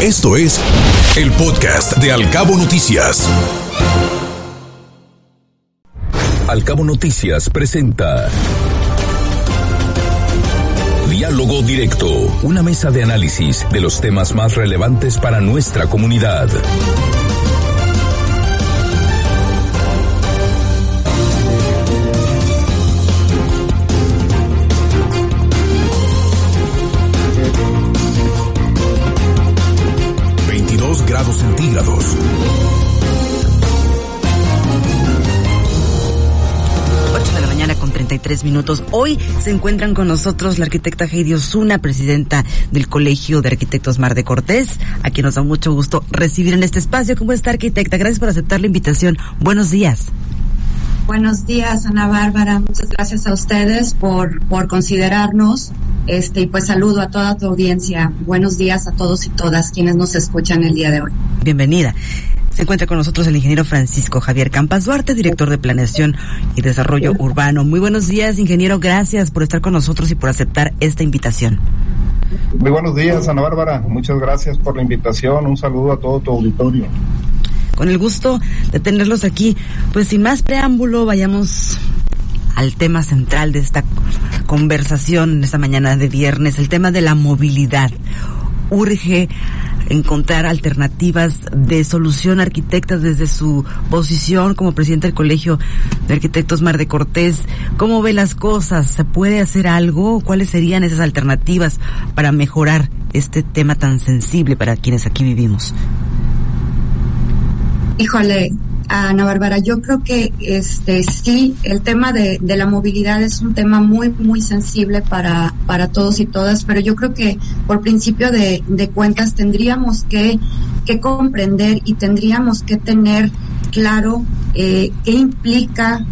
Esto es el podcast de Alcabo Noticias. Alcabo Noticias presenta Diálogo Directo, una mesa de análisis de los temas más relevantes para nuestra comunidad. 33 minutos. Hoy se encuentran con nosotros la arquitecta Heidi Osuna, presidenta del Colegio de Arquitectos Mar de Cortés, a quien nos da mucho gusto recibir en este espacio. ¿Cómo está, arquitecta? Gracias por aceptar la invitación. Buenos días. Buenos días, Ana Bárbara. Muchas gracias a ustedes por, por considerarnos. Este, y pues saludo a toda tu audiencia. Buenos días a todos y todas quienes nos escuchan el día de hoy. Bienvenida. Se encuentra con nosotros el ingeniero Francisco Javier Campas Duarte, director de Planeación y Desarrollo Urbano. Muy buenos días, ingeniero. Gracias por estar con nosotros y por aceptar esta invitación. Muy buenos días, Ana Bárbara. Muchas gracias por la invitación. Un saludo a todo tu auditorio. Con el gusto de tenerlos aquí. Pues sin más preámbulo, vayamos al tema central de esta conversación esta mañana de viernes, el tema de la movilidad. Urge encontrar alternativas de solución arquitectas desde su posición como presidente del Colegio de Arquitectos Mar de Cortés. ¿Cómo ve las cosas? ¿Se puede hacer algo? ¿Cuáles serían esas alternativas para mejorar este tema tan sensible para quienes aquí vivimos? Híjole, Ana Bárbara, yo creo que este sí, el tema de, de, la movilidad es un tema muy, muy sensible para, para todos y todas, pero yo creo que por principio de, de cuentas tendríamos que, que comprender y tendríamos que tener claro eh, qué implica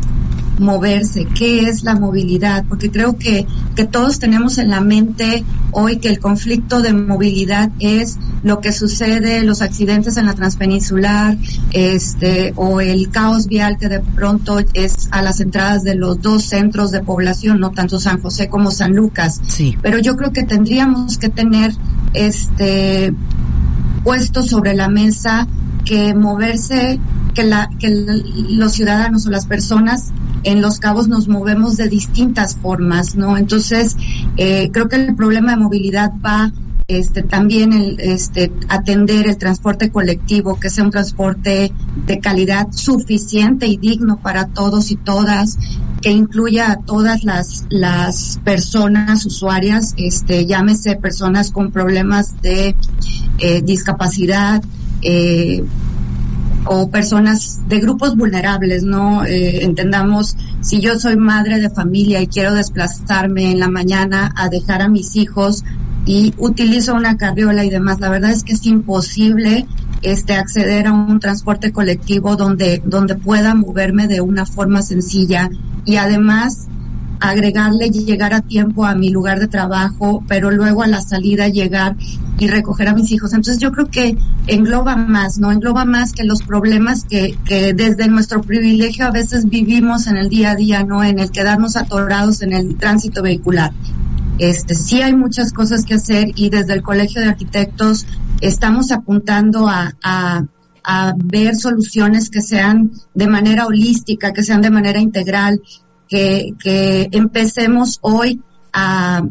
moverse, qué es la movilidad, porque creo que, que todos tenemos en la mente hoy que el conflicto de movilidad es lo que sucede, los accidentes en la transpeninsular, este, o el caos vial que de pronto es a las entradas de los dos centros de población, no tanto San José como San Lucas. Sí. Pero yo creo que tendríamos que tener este puesto sobre la mesa que moverse, que la, que los ciudadanos o las personas en Los Cabos nos movemos de distintas formas, ¿no? Entonces, eh, creo que el problema de movilidad va este también el este atender el transporte colectivo que sea un transporte de calidad suficiente y digno para todos y todas que incluya a todas las las personas usuarias este llámese personas con problemas de eh, discapacidad eh, o personas de grupos vulnerables, ¿no? Eh, entendamos, si yo soy madre de familia y quiero desplazarme en la mañana a dejar a mis hijos y utilizo una carriola y demás, la verdad es que es imposible este acceder a un transporte colectivo donde donde pueda moverme de una forma sencilla y además agregarle llegar a tiempo a mi lugar de trabajo, pero luego a la salida llegar y recoger a mis hijos. Entonces yo creo que engloba más, ¿no? Engloba más que los problemas que, que desde nuestro privilegio a veces vivimos en el día a día, ¿no? En el quedarnos atorados en el tránsito vehicular. Este, sí hay muchas cosas que hacer y desde el Colegio de Arquitectos estamos apuntando a, a a ver soluciones que sean de manera holística, que sean de manera integral, que, empecemos hoy a,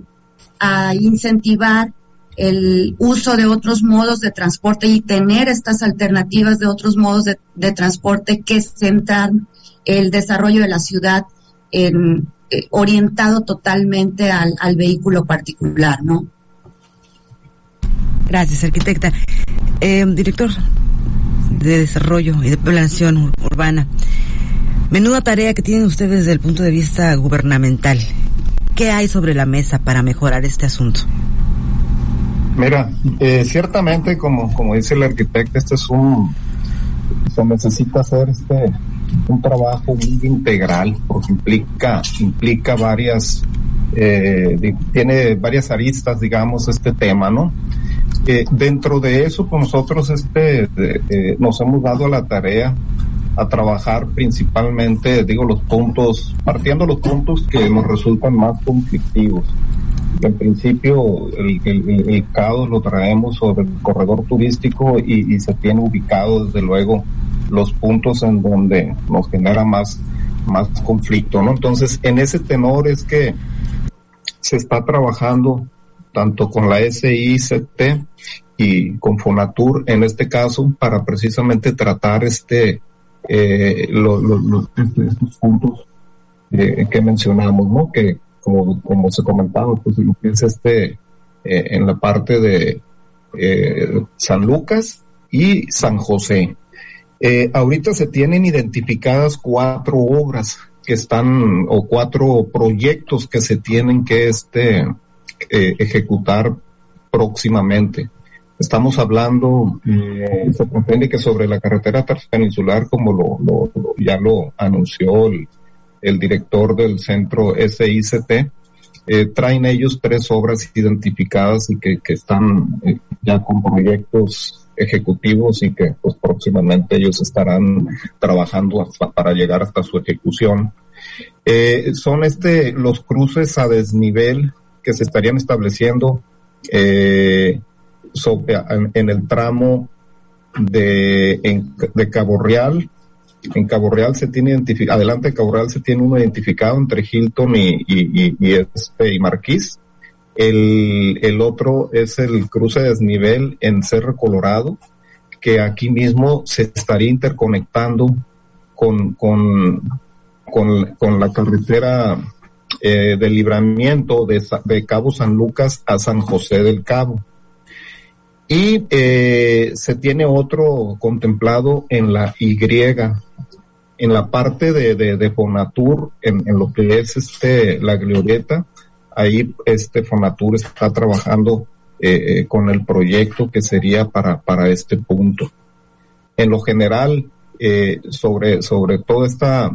a incentivar el uso de otros modos de transporte y tener estas alternativas de otros modos de, de transporte que centran el desarrollo de la ciudad en, eh, orientado totalmente al, al, vehículo particular, ¿no? Gracias, arquitecta. Eh, director de Desarrollo y de Planeación Urbana. Menuda tarea que tienen ustedes desde el punto de vista gubernamental. ¿Qué hay sobre la mesa para mejorar este asunto? Mira, eh, ciertamente, como, como dice el arquitecto, este es un, se necesita hacer este, un trabajo muy integral, porque implica, implica varias, eh, tiene varias aristas, digamos, este tema, ¿no? Eh, dentro de eso, pues nosotros este, eh, nos hemos dado la tarea a trabajar principalmente, digo, los puntos, partiendo los puntos que nos resultan más conflictivos. en principio el, el, el, caos lo traemos sobre el corredor turístico y, y, se tiene ubicado desde luego los puntos en donde nos genera más, más conflicto, ¿no? Entonces, en ese tenor es que se está trabajando tanto con la SICT y con Fonatur en este caso para precisamente tratar este eh, lo, lo, estos puntos eh, que mencionamos, ¿no? Que como, como se comentaba, pues lo que es este eh, en la parte de eh, San Lucas y San José. Ahorita se tienen identificadas cuatro obras que están o cuatro proyectos que se tienen que este ejecutar próximamente. Estamos hablando, eh, se pretende que sobre la carretera transpeninsular, como lo, ya lo anunció el, el, director del centro SICT, eh, traen ellos tres obras identificadas y que, que están eh, ya con proyectos ejecutivos y que pues próximamente ellos estarán trabajando hasta, para llegar hasta su ejecución. Eh, son este los cruces a desnivel que se estarían estableciendo eh, sobre, en, el tramo de, de Cabo Real. En Cabo Real se tiene identificado, adelante de Cabo Real se tiene uno identificado entre Hilton y, y, y, y este, y Marquís. El, el otro es el cruce de desnivel en Cerro Colorado, que aquí mismo se estaría interconectando con, con, con, con la carretera eh, de libramiento de, de, Cabo San Lucas a San José del Cabo. Y eh, se tiene otro contemplado en la Y, en la parte de, de, Fonatur, en, lo que es este la glorieta, ahí este Fonatur está trabajando eh, eh, con el proyecto que sería para, para este punto. En lo general, eh, sobre, sobre todo esta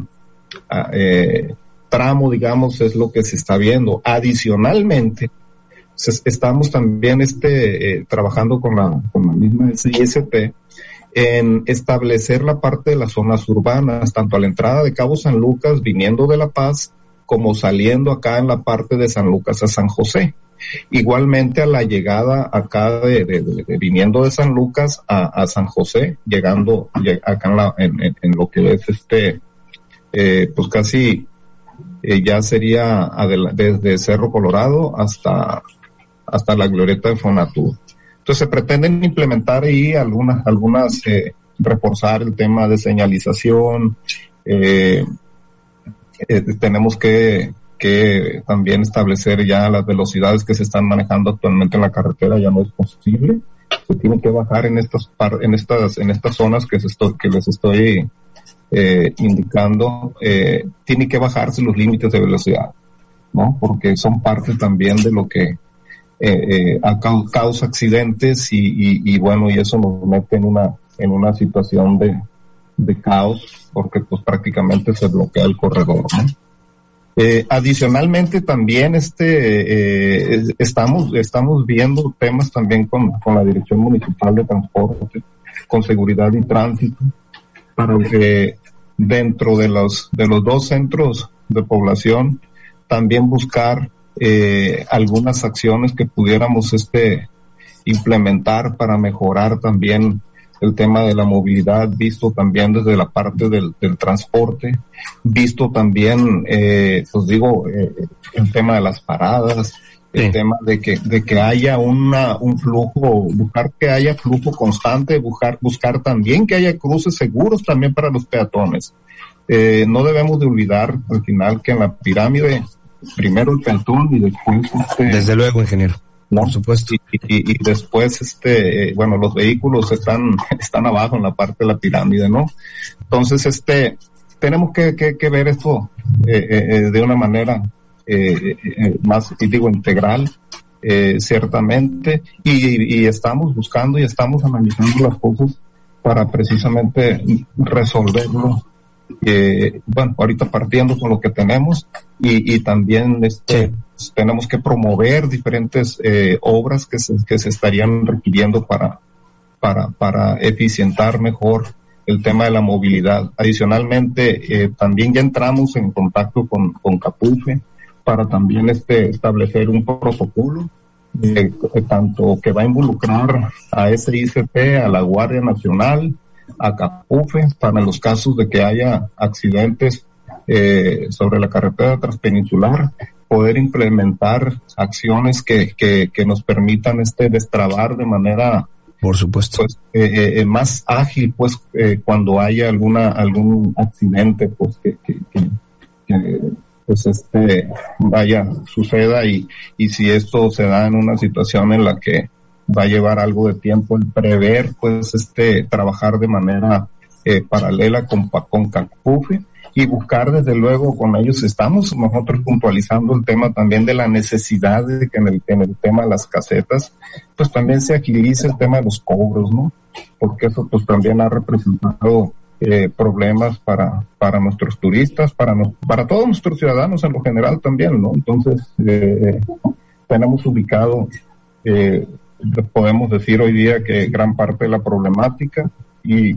eh, tramo, digamos, es lo que se está viendo. Adicionalmente, estamos también este, eh, trabajando con la, con la misma ISP en establecer la parte de las zonas urbanas, tanto a la entrada de Cabo San Lucas, viniendo de La Paz, como saliendo acá en la parte de San Lucas a San José. Igualmente a la llegada acá de, viniendo de San Lucas a, San José, llegando acá en, la, en lo que es este, eh, pues casi eh, ya sería desde Cerro Colorado hasta, hasta la glorieta de Fonatur. Entonces se pretenden implementar ahí algunas, algunas, eh, reforzar el tema de señalización, eh, eh, tenemos que, también establecer ya las velocidades que se están manejando actualmente en la carretera, ya no es posible. Se tiene que bajar en estas, en estas, en estas zonas que les estoy eh, indicando, eh, tiene que bajarse los límites de velocidad, ¿no? Porque son parte también de lo que eh, eh, causa accidentes y, bueno, y eso nos mete en una, en una situación de, de caos porque pues prácticamente se bloquea el corredor. Eh, adicionalmente también este eh, estamos estamos viendo temas también con, con la dirección municipal de transporte con seguridad y tránsito para que dentro de los de los dos centros de población también buscar eh, algunas acciones que pudiéramos este implementar para mejorar también el tema de la movilidad, visto también desde la parte del, del transporte, visto también, eh, pues digo, eh, el tema de las paradas, el sí. tema de que, de que haya una, un flujo, buscar que haya flujo constante, buscar, buscar también que haya cruces seguros también para los peatones. Eh, no debemos de olvidar al final que en la pirámide, primero el peatón y después este, Desde luego, ingeniero ¿no? Por supuesto. Y, y, y, después, este, bueno, los vehículos están, están abajo en la parte de la pirámide, ¿no? Entonces, este, tenemos que, que, que ver esto eh, eh, de una manera eh, eh más, digo, integral, eh, ciertamente, y, y estamos buscando y estamos analizando las cosas para precisamente resolverlo eh, bueno, ahorita partiendo con lo que tenemos y, y también este, sí. pues, tenemos que promover diferentes eh, obras que se, que se estarían requiriendo para, para, para eficientar mejor el tema de la movilidad. Adicionalmente, eh, también ya entramos en contacto con, con Capufe para también este establecer un protocolo de, tanto que va a involucrar a SICP, a la Guardia Nacional, a CAPUFE, para los casos de que haya accidentes eh, sobre la carretera transpeninsular, poder implementar acciones que, que, que nos permitan este destrabar de manera por supuesto. pues, eh, eh, más ágil pues cuando haya alguna algún accidente pues que, que, que, que pues este vaya suceda y, y si esto se da en una situación en la que va a llevar algo de tiempo el prever pues este trabajar de manera eh, paralela con, con CACPUFE y buscar desde luego con ellos estamos nosotros puntualizando el tema también de la necesidad de que en el, en el tema de las casetas pues también se agilice el tema de los cobros, ¿no? Porque eso pues también ha representado eh, problemas para, para nuestros turistas, para, no, para todos nuestros ciudadanos en lo general también, ¿no? Entonces, eh, tenemos ubicado, eh, podemos decir hoy día que gran parte de la problemática y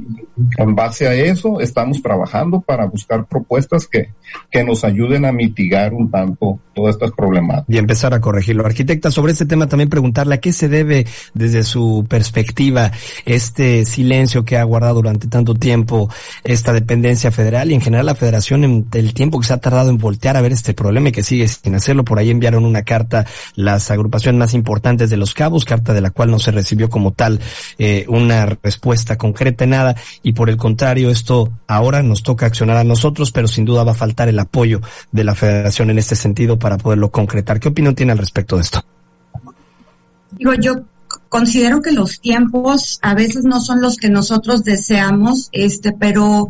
en base a eso estamos trabajando para buscar propuestas que, que nos ayuden a mitigar un tanto todas estas problemáticas. Y empezar a corregirlo. Arquitecta, sobre este tema también preguntarle a qué se debe desde su perspectiva este silencio que ha guardado durante tanto tiempo esta dependencia federal y en general la federación en el tiempo que se ha tardado en voltear a ver este problema y que sigue sin hacerlo. Por ahí enviaron una carta las agrupaciones más importantes de los cabos, carta de la cual no se recibió como tal eh, una respuesta concreta nada y por el contrario, esto ahora nos toca accionar a nosotros, pero sin duda va a faltar el apoyo de la federación en este sentido para poderlo concretar. ¿Qué opinión tiene al respecto de esto? Digo, yo considero que los tiempos a veces no son los que nosotros deseamos, este, pero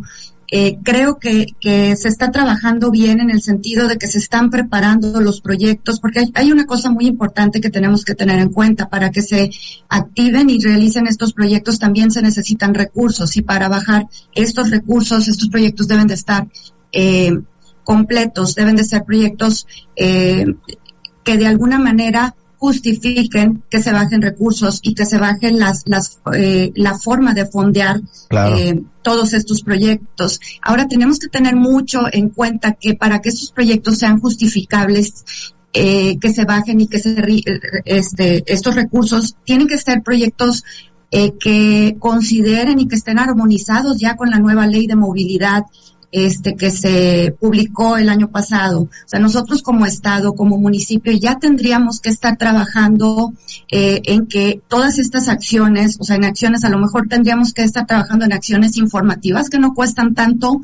eh, creo que, se está trabajando bien en el sentido de que se están preparando los proyectos, porque hay, hay, una cosa muy importante que tenemos que tener en cuenta. Para que se activen y realicen estos proyectos también se necesitan recursos y para bajar estos recursos, estos proyectos deben de estar eh, completos, deben de ser proyectos eh, que de alguna manera justifiquen que se bajen recursos y que se bajen las, las, eh, la forma de fondear eh, todos estos proyectos. Ahora tenemos que tener mucho en cuenta que para que estos proyectos sean justificables, eh, que se bajen y que se, este, estos recursos tienen que ser proyectos eh, que consideren y que estén armonizados ya con la nueva ley de movilidad este que se publicó el año pasado. O sea, nosotros como Estado, como municipio, ya tendríamos que estar trabajando eh, en que todas estas acciones, o sea, en acciones, a lo mejor tendríamos que estar trabajando en acciones informativas que no cuestan tanto,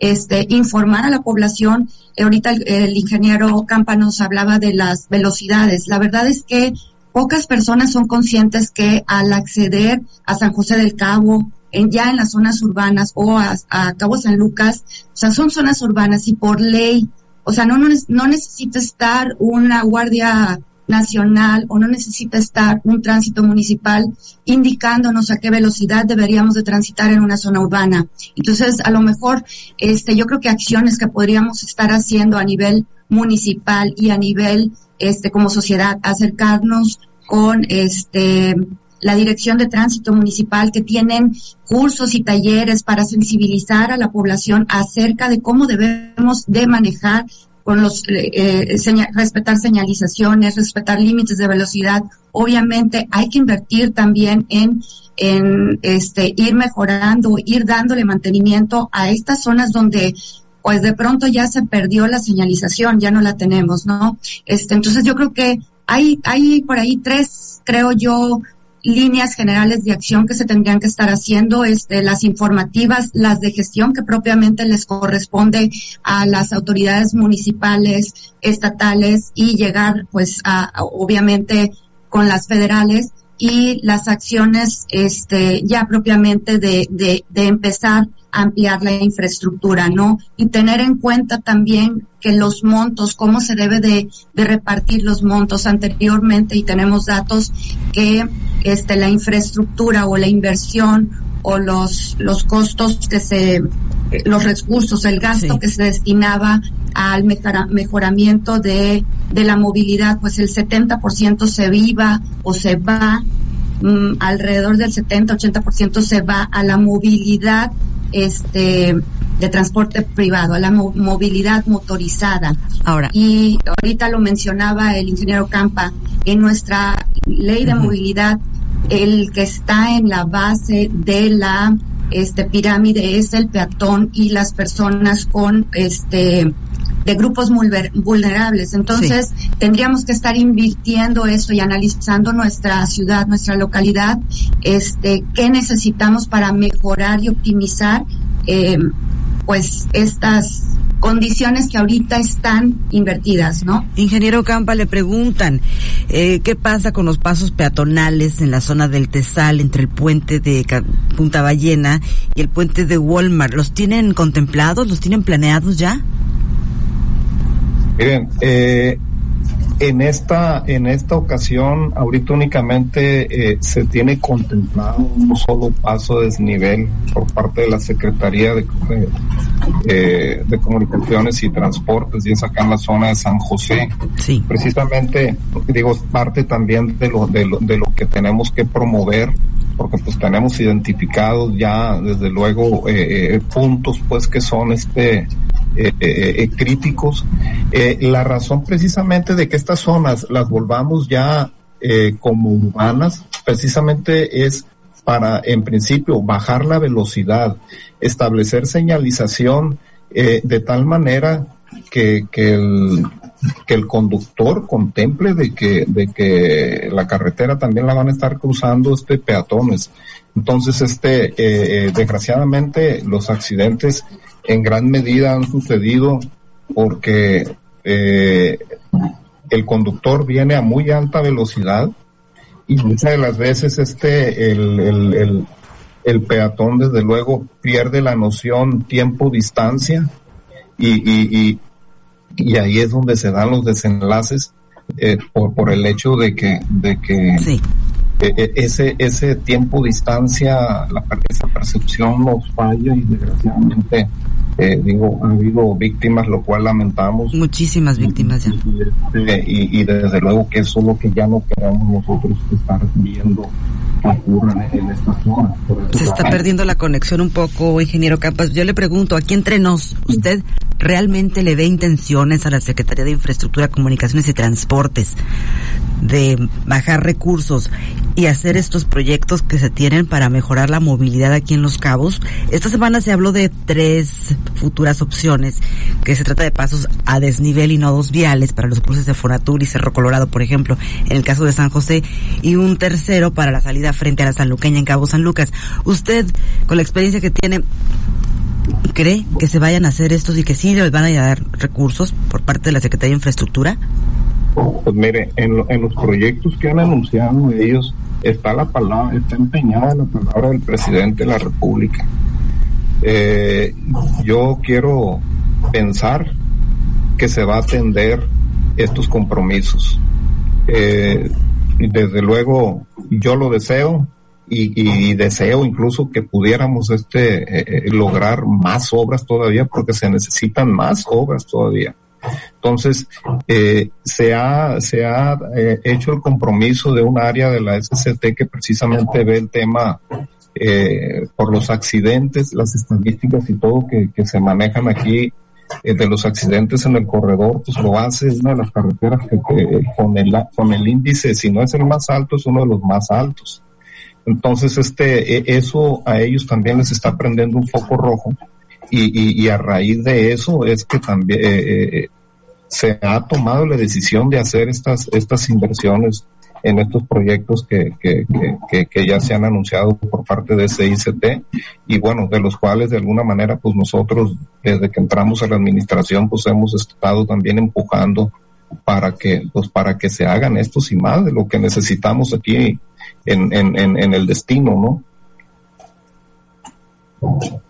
este, informar a la población. Eh, ahorita el, el ingeniero Campa nos hablaba de las velocidades. La verdad es que pocas personas son conscientes que al acceder a San José del Cabo, en, ya en las zonas urbanas o a, Cabo San Lucas, o sea, son zonas urbanas y por ley, o sea, no, no, no necesita estar una guardia nacional o no necesita estar un tránsito municipal indicándonos a qué velocidad deberíamos de transitar en una zona urbana. Entonces, a lo mejor, este, yo creo que acciones que podríamos estar haciendo a nivel municipal y a nivel, este, como sociedad, acercarnos con, este, la Dirección de Tránsito Municipal que tienen cursos y talleres para sensibilizar a la población acerca de cómo debemos de manejar con los eh, eh respetar señalizaciones, respetar límites de velocidad. Obviamente hay que invertir también en en este ir mejorando, ir dándole mantenimiento a estas zonas donde pues de pronto ya se perdió la señalización, ya no la tenemos, ¿no? Este, entonces yo creo que hay hay por ahí tres, creo yo, líneas generales de acción que se tendrían que estar haciendo, este, las informativas, las de gestión que propiamente les corresponde a las autoridades municipales, estatales y llegar, pues, a, obviamente con las federales y las acciones, este, ya propiamente de, de, de empezar ampliar la infraestructura, ¿no? Y tener en cuenta también que los montos, cómo se debe de, de, repartir los montos anteriormente y tenemos datos que este, la infraestructura o la inversión o los, los costos que se, los recursos, el gasto que se destinaba al mejoramiento de, de la movilidad, pues el 70% se viva o se va, mm, alrededor del 70-80% se va a la movilidad este de transporte privado, a la movilidad motorizada. Ahora. Y ahorita lo mencionaba el ingeniero Campa, en nuestra ley de movilidad, el que está en la base de la este pirámide es el peatón y las personas con este de grupos vulnerables. Entonces, tendríamos que estar invirtiendo eso y analizando nuestra ciudad, nuestra localidad, este, qué necesitamos para mejorar y optimizar, eh, pues, estas condiciones que ahorita están invertidas, ¿no? Ingeniero Campa, le preguntan, eh, ¿qué pasa con los pasos peatonales en la zona del Tesal entre el puente de Punta Ballena y el puente de Walmart? ¿Los tienen contemplados? ¿Los tienen planeados ya? Miren, eh, en esta en esta ocasión, ahorita únicamente eh, se tiene contemplado un solo paso de desnivel por parte de la Secretaría de, eh, de Comunicaciones y Transportes y es acá en la zona de San José. Sí. Precisamente, digo, es parte también de lo, de lo, de lo que tenemos que promover porque pues tenemos identificados ya desde luego eh, puntos pues que son este eh, eh, eh, críticos. la razón precisamente de que estas zonas las volvamos ya como urbanas, precisamente es para, en principio, bajar la velocidad, establecer señalización de tal manera que, que, el, que el conductor contemple de que, de que la carretera también la van a estar cruzando este peatones. Entonces, este, desgraciadamente, los accidentes en gran medida han sucedido porque eh, el conductor viene a muy alta velocidad y muchas de las veces este el, el, el, peatón desde luego pierde la noción tiempo distancia y, y, y, ahí es donde se dan los desenlaces eh, por, por el hecho de que de que e, e, ese ese tiempo distancia la esa percepción nos falla y desgraciadamente eh, digo, ha habido víctimas, lo cual lamentamos. Muchísimas víctimas ya. Este, y, desde luego que eso es lo que ya no queremos nosotros estar viendo que ocurra en esta zona. Se está perdiendo la conexión un poco, ingeniero Campas. Yo le pregunto, aquí entre nos, ¿usted realmente le ve intenciones a la Secretaría de Infraestructura, Comunicaciones y Transportes de bajar recursos y hacer estos proyectos que se tienen para mejorar la movilidad aquí en Los Cabos. Esta semana se habló de tres futuras opciones, que se trata de pasos a desnivel y nodos viales para los cruces de Fonatur y Cerro Colorado, por ejemplo, en el caso de San José, y un tercero para la salida frente a la Sanluqueña en Cabo San Lucas. Usted, con la experiencia que tiene, ¿cree que se vayan a hacer estos y que sí les van a dar recursos por parte de la Secretaría de Infraestructura? Pues mire, en, los proyectos que han anunciado ellos, está la palabra, está empeñada la palabra del presidente de la República. Eh, yo quiero pensar que se va a atender estos compromisos. Eh, desde luego, yo lo deseo y, deseo incluso que pudiéramos este eh, lograr más obras todavía porque se necesitan más obras todavía. Entonces, eh, se ha, se ha eh, hecho el compromiso de un área de la SCT que precisamente ve el tema eh, por los accidentes, las estadísticas y todo que se manejan aquí eh, de los accidentes en el corredor, pues lo hace, es una de las carreteras que, con, el, con el índice, si no es el más alto, es uno de los más altos. Entonces, este, e, eso a ellos también les está prendiendo un foco rojo y, y, a raíz de eso es que también eh, eh, se ha tomado la decisión de hacer estas, estas inversiones en estos proyectos que, que, que, que, ya se han anunciado por parte de CICT y bueno, de los cuales de alguna manera pues nosotros desde que entramos a la administración pues hemos estado también empujando para que pues para que se hagan estos y más de lo que necesitamos aquí en, en, en, en el destino, ¿no?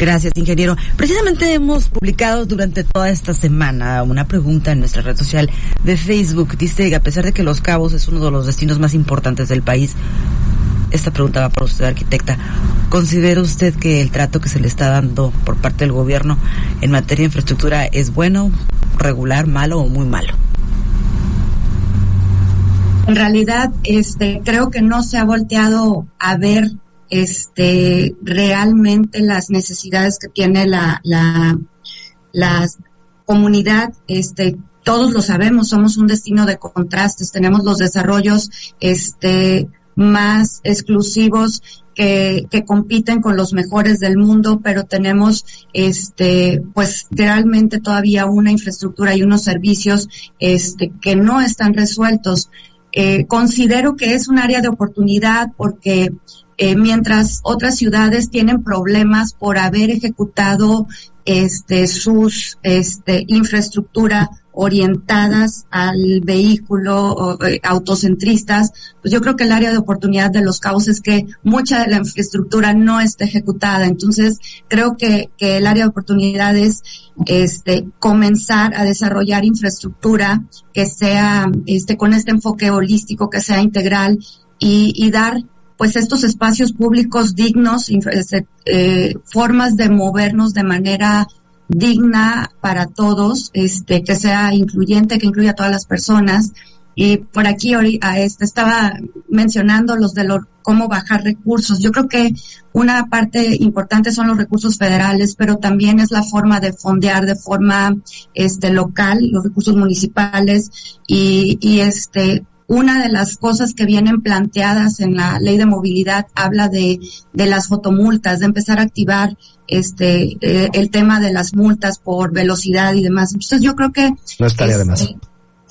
Gracias, ingeniero. Precisamente hemos publicado durante toda esta semana una pregunta en nuestra red social de Facebook. Dice a pesar de que Los Cabos es uno de los destinos más importantes del país, esta pregunta va para usted, arquitecta. ¿Considera usted que el trato que se le está dando por parte del gobierno en materia de infraestructura es bueno, regular, malo o muy malo? En realidad, este, creo que no se ha volteado a ver este, realmente las necesidades que tiene la, la, comunidad, este, todos lo sabemos, somos un destino de contrastes, tenemos los desarrollos, este, más exclusivos que, que, compiten con los mejores del mundo, pero tenemos este pues realmente todavía una infraestructura y unos servicios este que no están resueltos. Eh, considero que es un área de oportunidad porque eh, mientras otras ciudades tienen problemas por haber ejecutado este sus este infraestructura orientadas al vehículo, eh, autocentristas, pues yo creo que el área de oportunidad de los cabos es que mucha de la infraestructura no está ejecutada. Entonces, creo que, que el área de oportunidad es este, comenzar a desarrollar infraestructura que sea, este, con este enfoque holístico, que sea integral y, y dar pues estos espacios públicos dignos, este, eh, formas de movernos de manera digna para todos, este, que sea incluyente, que incluya a todas las personas. Y por aquí a este, estaba mencionando los de cómo bajar recursos. Yo creo que una parte importante son los recursos federales, pero también es la forma de fondear de forma este local, los recursos municipales y este una de las cosas que vienen planteadas en la ley de movilidad habla de, de las fotomultas, de empezar a activar este eh, el tema de las multas por velocidad y demás. Entonces yo creo que no estaría de más. Este,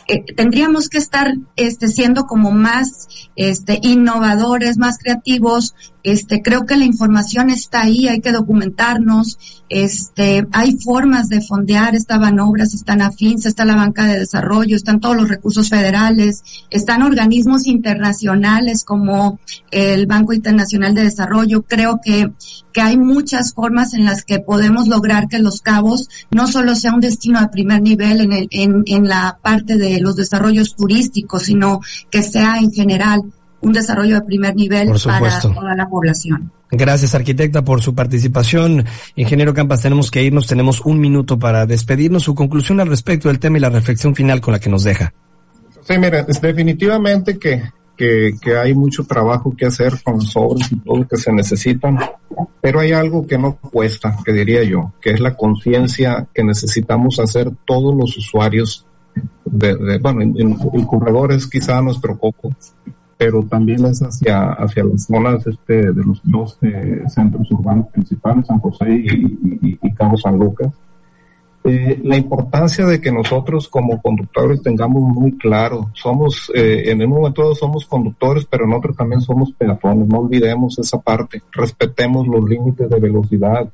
eh, tendríamos que estar este siendo como más este innovadores, más creativos. Este creo que la información está ahí, hay que documentarnos. Este hay formas de fondear, estaban obras, están afins, está la banca de desarrollo, están todos los recursos federales, están organismos internacionales como el Banco Internacional de Desarrollo. Creo que que hay muchas formas en las que podemos lograr que Los Cabos no solo sea un destino de primer nivel en, el, en, en la parte de los desarrollos turísticos, sino que sea en general un desarrollo de primer nivel para toda la población. Gracias, arquitecta, por su participación. Ingeniero Campas, tenemos que irnos, tenemos un minuto para despedirnos. Su conclusión al respecto del tema y la reflexión final con la que nos deja. Sí, mira, es definitivamente que, que, que, hay mucho trabajo que hacer con los obras y todo lo que se necesitan, pero hay algo que no cuesta, que diría yo, que es la conciencia que necesitamos hacer todos los usuarios de, de bueno, en, en, corredores quizá nuestro poco, pero también es hacia, hacia las zonas este, de los dos eh, centros urbanos principales, San José y, y, y Cabo San Lucas. Eh, la importancia de que nosotros como conductores tengamos muy claro, somos, eh, en un momento dado somos conductores, pero nosotros también somos peatones, no olvidemos esa parte, respetemos los límites de velocidad,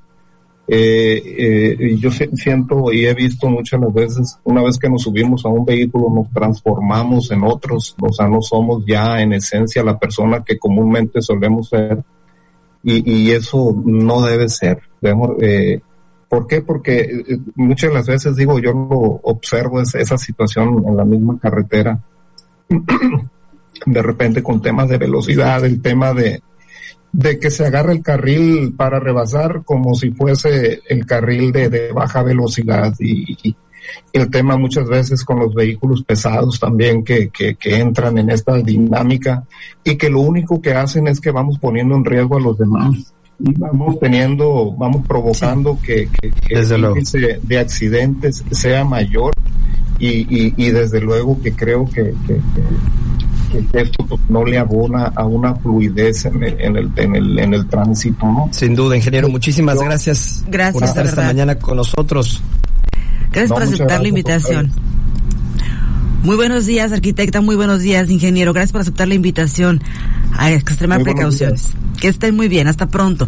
eh, eh, yo siento y he visto muchas veces, una vez que nos subimos a un vehículo, nos transformamos en otros, o sea, no somos ya en esencia la persona que comúnmente solemos ser, y, eso no debe ser. Debemos, eh, ¿Por qué? Porque eh, muchas las veces digo, yo lo observo esa, esa situación en la misma carretera, de repente con temas de velocidad, el tema de, de que se agarre el carril para rebasar como si fuese el carril de, de baja velocidad. Y, y, el tema muchas veces con los vehículos pesados también que, que, que, entran en esta dinámica y que lo único que hacen es que vamos poniendo en riesgo a los demás. Y vamos teniendo, vamos provocando que, que, que el índice de accidentes sea mayor y, y, y desde luego que creo que, que que esto pues, no le abona a una fluidez en el, en el, en el, en el tránsito, ¿no? Sin duda, ingeniero, muchísimas gracias, gracias por estar esta mañana con nosotros. Gracias no, por aceptar gracias la invitación. Muy buenos días, arquitecta, muy buenos días, ingeniero. Gracias por aceptar la invitación. A extremar muy precauciones. Que estén muy bien, hasta pronto.